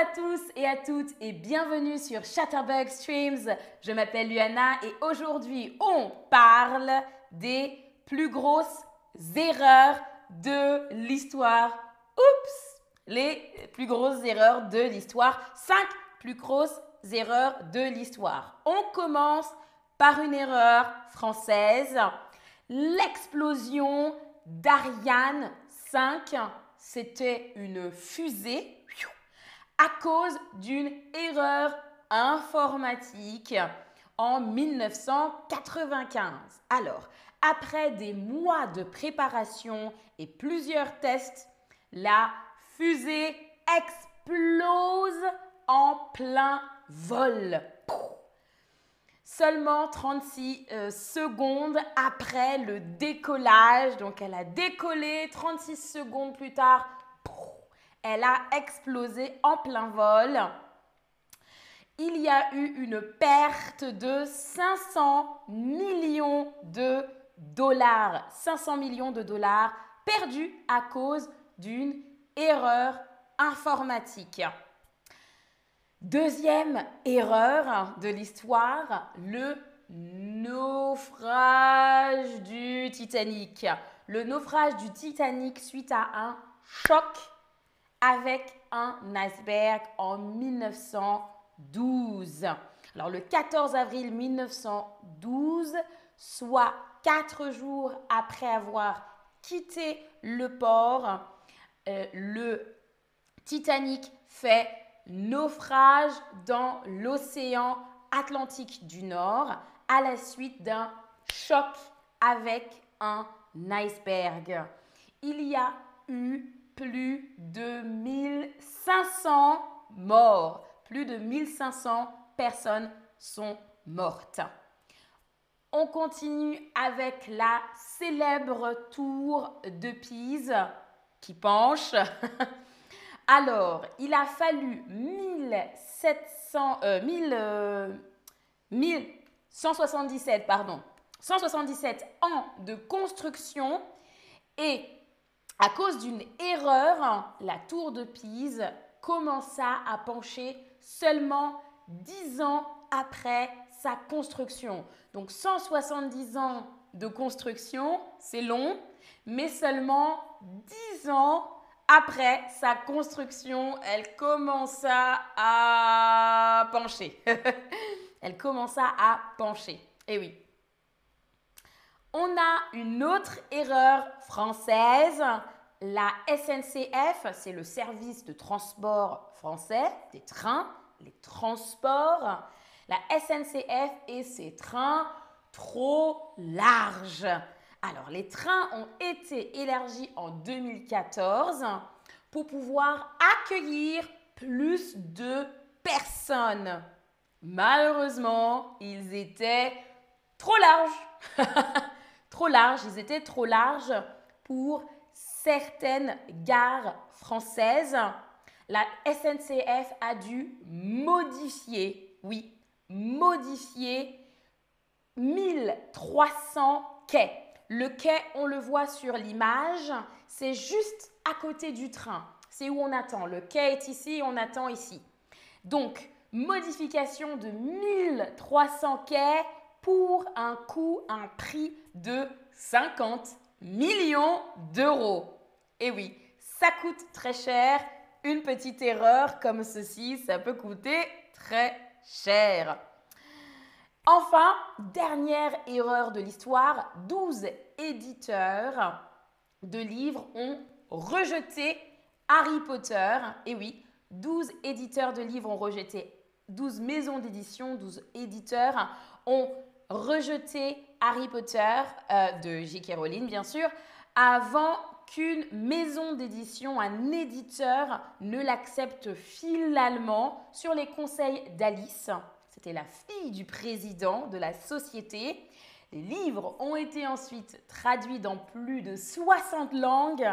à tous et à toutes et bienvenue sur Chatterbug Streams. Je m'appelle Luana et aujourd'hui on parle des plus grosses erreurs de l'histoire. Oups Les plus grosses erreurs de l'histoire. 5 plus grosses erreurs de l'histoire. On commence par une erreur française. L'explosion d'Ariane 5, c'était une fusée à cause d'une erreur informatique en 1995. Alors, après des mois de préparation et plusieurs tests, la fusée explose en plein vol. Seulement 36 euh, secondes après le décollage, donc elle a décollé 36 secondes plus tard, elle a explosé en plein vol. Il y a eu une perte de 500 millions de dollars. 500 millions de dollars perdus à cause d'une erreur informatique. Deuxième erreur de l'histoire, le naufrage du Titanic. Le naufrage du Titanic suite à un choc avec un iceberg en 1912. Alors le 14 avril 1912, soit quatre jours après avoir quitté le port, euh, le Titanic fait naufrage dans l'océan Atlantique du Nord à la suite d'un choc avec un iceberg. Il y a eu plus de 1500 morts. Plus de 1500 personnes sont mortes. On continue avec la célèbre tour de Pise qui penche. Alors, il a fallu 1700, euh, 1177 euh, pardon, 177 ans de construction et à cause d'une erreur, la tour de Pise commença à pencher seulement 10 ans après sa construction. Donc 170 ans de construction, c'est long, mais seulement 10 ans après sa construction, elle commença à pencher. elle commença à pencher. Eh oui. On a une autre erreur française. La SNCF, c'est le service de transport français, des trains, les transports. La SNCF et ses trains trop larges. Alors, les trains ont été élargis en 2014 pour pouvoir accueillir plus de personnes. Malheureusement, ils étaient trop larges. trop larges, ils étaient trop larges pour certaines gares françaises. La SNCF a dû modifier, oui, modifier 1300 quais. Le quai, on le voit sur l'image, c'est juste à côté du train. C'est où on attend. Le quai est ici, on attend ici. Donc, modification de 1300 quais pour un coût, un prix de 50 millions d'euros. Et oui, ça coûte très cher. Une petite erreur comme ceci, ça peut coûter très cher. Enfin, dernière erreur de l'histoire, 12 éditeurs de livres ont rejeté Harry Potter. Et oui, 12 éditeurs de livres ont rejeté, 12 maisons d'édition, 12 éditeurs ont rejeté Harry Potter euh, de J.K. Rowling, bien sûr, avant qu'une maison d'édition, un éditeur ne l'accepte finalement sur les conseils d'Alice. C'était la fille du président de la société. Les livres ont été ensuite traduits dans plus de 60 langues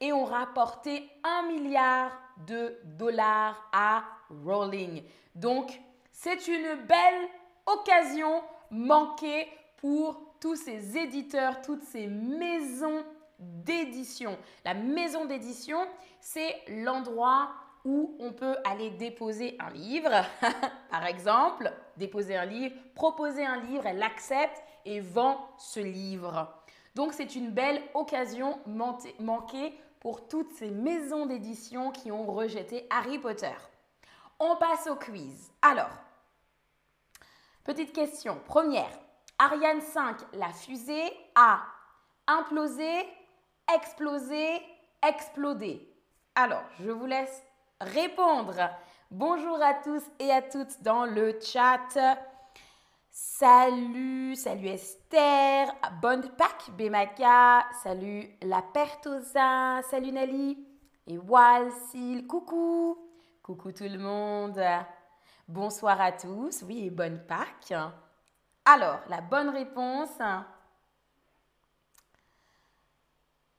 et ont rapporté un milliard de dollars à Rowling. Donc, c'est une belle occasion manquée pour tous ces éditeurs, toutes ces maisons d'édition. La maison d'édition, c'est l'endroit où on peut aller déposer un livre, par exemple, déposer un livre, proposer un livre, elle l'accepte et vend ce livre. Donc c'est une belle occasion manquée pour toutes ces maisons d'édition qui ont rejeté Harry Potter. On passe au quiz. Alors, petite question. Première, Ariane 5, la fusée a implosé, explosé, explodé. Alors, je vous laisse répondre. Bonjour à tous et à toutes dans le chat. Salut, salut Esther, bonne Pâques Bemaka, salut La Pertosa, salut Nelly, et Walsil, coucou, coucou tout le monde, bonsoir à tous, oui et bonne Pâques. Alors, la bonne réponse,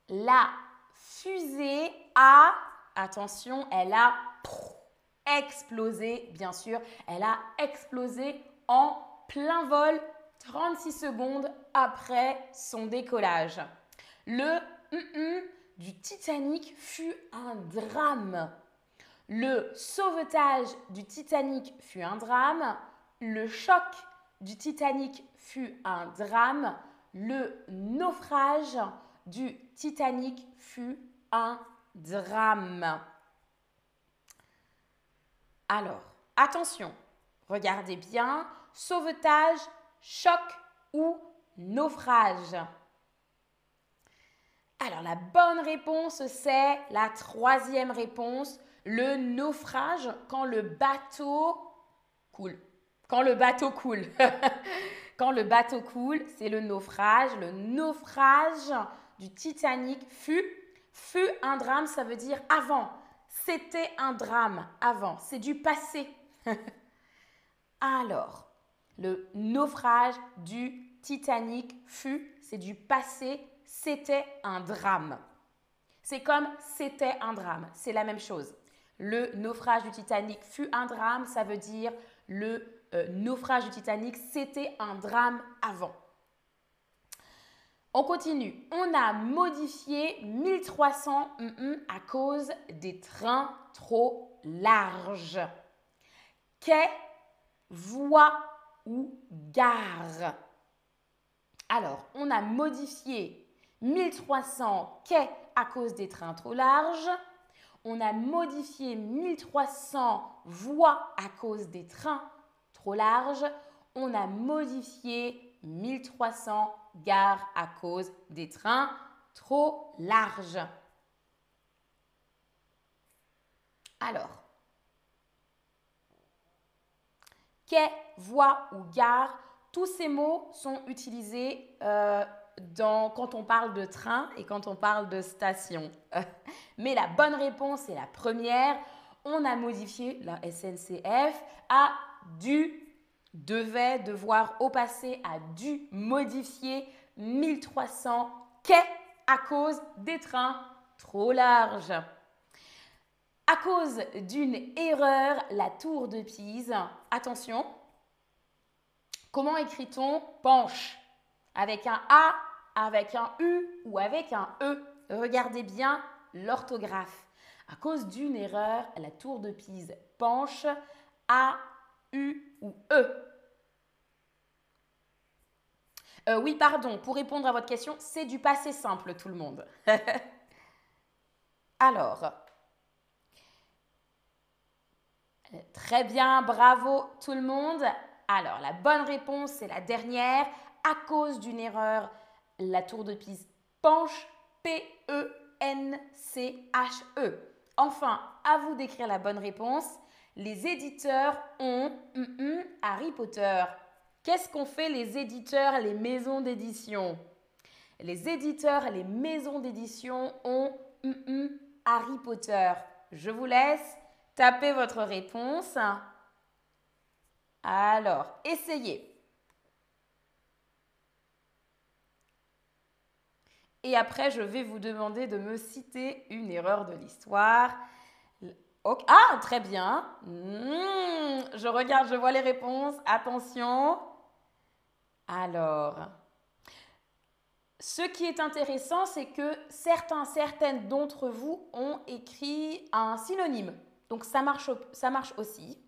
la fusée a, attention, elle a explosé, bien sûr, elle a explosé en plein vol 36 secondes après son décollage. Le du Titanic fut un drame. Le sauvetage du Titanic fut un drame. Le choc du Titanic fut un drame. Le naufrage du Titanic fut un drame. Alors, attention, regardez bien, sauvetage, choc ou naufrage? Alors la bonne réponse, c'est la troisième réponse, le naufrage quand le bateau coule. Quand le bateau coule. quand le bateau coule, c'est le naufrage. Le naufrage du Titanic fut, fut un drame, ça veut dire avant. C'était un drame avant, c'est du passé. Alors, le naufrage du Titanic fut, c'est du passé, c'était un drame. C'est comme c'était un drame, c'est la même chose. Le naufrage du Titanic fut un drame, ça veut dire le euh, naufrage du Titanic, c'était un drame avant. On continue. On a modifié 1300 mm à cause des trains trop larges. Quai, voie ou gare? Alors, on a modifié 1300 quais à cause des trains trop larges? On a modifié 1300 voies à cause des trains trop larges. On a modifié 1300 gares à cause des trains trop larges. Alors, quai, voie ou gare, tous ces mots sont utilisés euh, quand on parle de train et quand on parle de station. Mais la bonne réponse est la première. On a modifié la SNCF à du devait, devoir au passé, a dû modifier 1300 quais à cause des trains trop larges. À cause d'une erreur, la tour de Pise, attention, comment écrit-on penche Avec un A, avec un U ou avec un E Regardez bien l'orthographe. À cause d'une erreur, la tour de Pise penche A, U ou E. Euh, oui, pardon, pour répondre à votre question, c'est du passé simple, tout le monde. Alors, très bien, bravo tout le monde. Alors, la bonne réponse, c'est la dernière. À cause d'une erreur, la tour de Pise penche P-E-N-C-H-E. Enfin, à vous d'écrire la bonne réponse. Les éditeurs ont Harry Potter. Qu'est-ce qu'ont fait les éditeurs, les maisons d'édition? Les éditeurs, les maisons d'édition ont Harry Potter. Je vous laisse taper votre réponse. Alors, essayez. Et après, je vais vous demander de me citer une erreur de l'histoire. Ah, très bien. Hmm, je regarde, je vois les réponses. Attention. Alors, ce qui est intéressant, c'est que certains, certaines d'entre vous ont écrit un synonyme. Donc ça marche, ça marche aussi.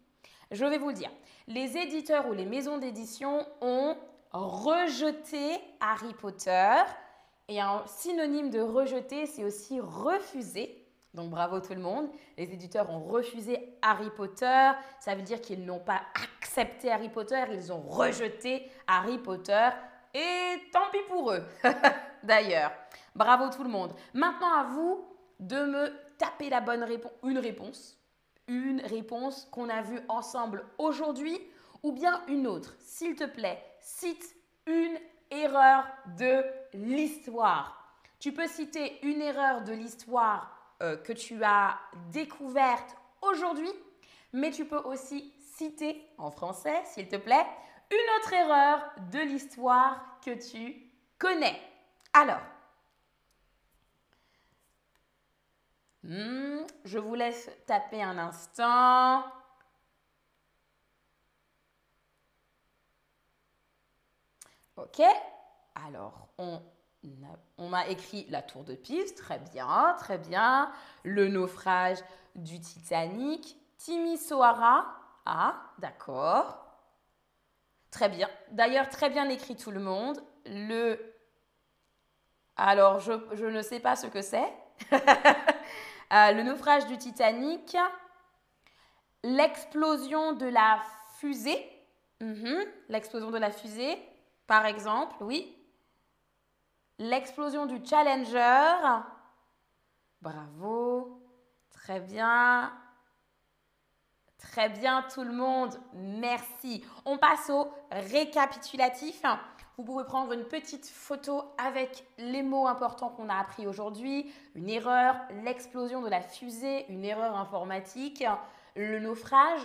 Je vais vous le dire. Les éditeurs ou les maisons d'édition ont rejeté Harry Potter. Et un synonyme de rejeter, c'est aussi refuser. Donc bravo tout le monde. Les éditeurs ont refusé Harry Potter. Ça veut dire qu'ils n'ont pas accepté Harry Potter, ils ont rejeté Harry Potter. Et tant pis pour eux, d'ailleurs. Bravo tout le monde. Maintenant à vous de me taper la bonne réponse, une réponse, une réponse qu'on a vue ensemble aujourd'hui ou bien une autre. S'il te plaît, cite une erreur de l'histoire. Tu peux citer une erreur de l'histoire euh, que tu as découverte aujourd'hui, mais tu peux aussi citer en français, s'il te plaît, une autre erreur de l'histoire que tu connais. Alors, hmm, je vous laisse taper un instant. Ok, alors on, m'a écrit la tour de Pise, très bien, très bien. Le naufrage du Titanic, Timisoara, ah, d'accord. Très bien. D'ailleurs, très bien écrit tout le monde. Le. Alors, je, ne sais pas ce que c'est. Euh, le naufrage du Titanic. L'explosion de la fusée. Mhm. L'explosion de la fusée, par exemple, oui. L'explosion du Challenger. Bravo. Très bien. Très bien tout le monde, merci. On passe au récapitulatif. Vous pouvez prendre une petite photo avec les mots importants qu'on a appris aujourd'hui. Une erreur, l'explosion de la fusée, une erreur informatique, le naufrage,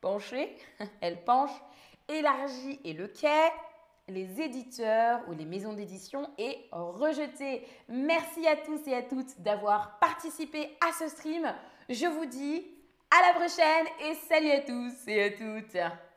penché, elle penche, élargi et le quai, les éditeurs ou les maisons d'édition et rejeté. Merci à tous et à toutes d'avoir participé à ce stream. Je vous dis à la prochaine et salut à tous et à toutes